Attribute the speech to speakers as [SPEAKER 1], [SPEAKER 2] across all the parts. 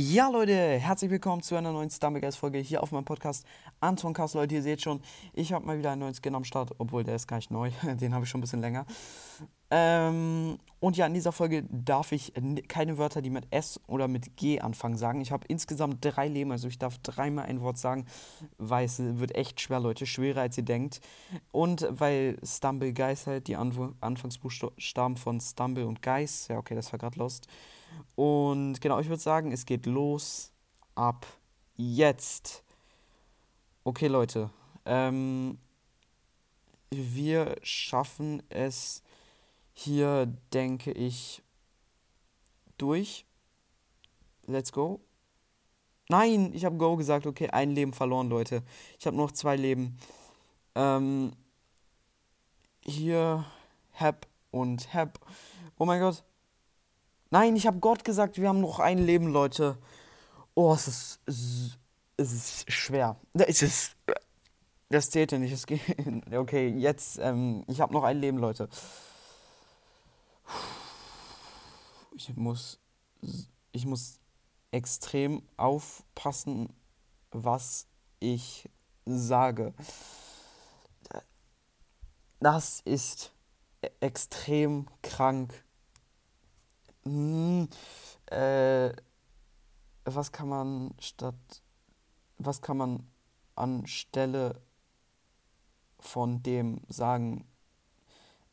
[SPEAKER 1] Ja, Leute, herzlich willkommen zu einer neuen Stumbleguys-Folge hier auf meinem Podcast. Anton Kass, Leute, ihr seht schon, ich habe mal wieder einen neuen Skin am Start, obwohl der ist gar nicht neu, den habe ich schon ein bisschen länger. Ähm, und ja, in dieser Folge darf ich keine Wörter, die mit S oder mit G anfangen, sagen. Ich habe insgesamt drei Leben, also ich darf dreimal ein Wort sagen, weil es wird echt schwer, Leute, schwerer als ihr denkt. Und weil Stumble Guys halt die Anf Anfangsbuchstaben von Stumble und Guys, ja okay, das war gerade lost. Und genau, ich würde sagen, es geht los ab jetzt. Okay, Leute. Ähm, wir schaffen es hier, denke ich, durch. Let's go. Nein, ich habe Go gesagt. Okay, ein Leben verloren, Leute. Ich habe noch zwei Leben. Ähm, hier, Hab und Hab. Oh mein Gott. Nein, ich habe Gott gesagt, wir haben noch ein Leben, Leute. Oh, es ist, es ist schwer. Es ist, das zählt ja nicht. Es geht, okay, jetzt, ähm, ich habe noch ein Leben, Leute. Ich muss, ich muss extrem aufpassen, was ich sage. Das ist e-, extrem krank hm, äh, was kann man statt, was kann man anstelle von dem sagen?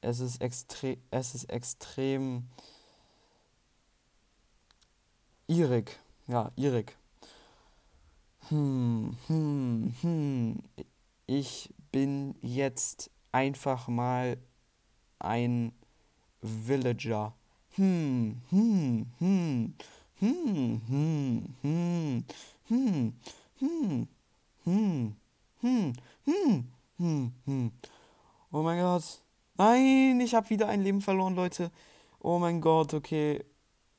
[SPEAKER 1] Es ist extrem, es ist extrem irrig, ja, irrig. Hm, hm, hm. Ich bin jetzt einfach mal ein Villager hm, hm, hm, hm, hm, hm, hm, hm, hm, hm, hm, hm. Oh mein Gott. Nein, ich habe wieder ein Leben verloren, Leute. Oh mein Gott, okay.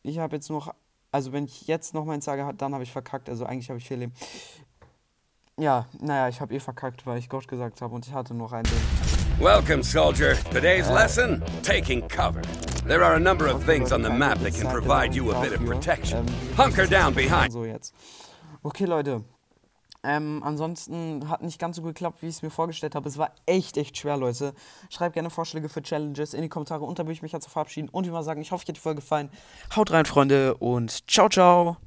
[SPEAKER 1] Ich habe jetzt noch, also wenn ich jetzt noch meins sage, dann habe ich verkackt. Also eigentlich habe ich vier Leben. Ja, naja, ich habe eh verkackt, weil ich Gott gesagt habe und ich hatte noch ein Leben.
[SPEAKER 2] Welcome, soldier. Today's lesson, taking cover. There are a number of things on the map that can provide you a bit of protection. Hunker down behind.
[SPEAKER 1] So jetzt. Okay, Leute. Ähm, ansonsten hat nicht ganz so geklappt, wie ich es mir vorgestellt habe. Es war echt, echt schwer, Leute. Schreibt gerne Vorschläge für Challenges in die Kommentare und da würde ich mich jetzt verabschieden und wie mal sagen, ich hoffe, euch hat die Folge gefallen. Haut rein, Freunde, und ciao, ciao.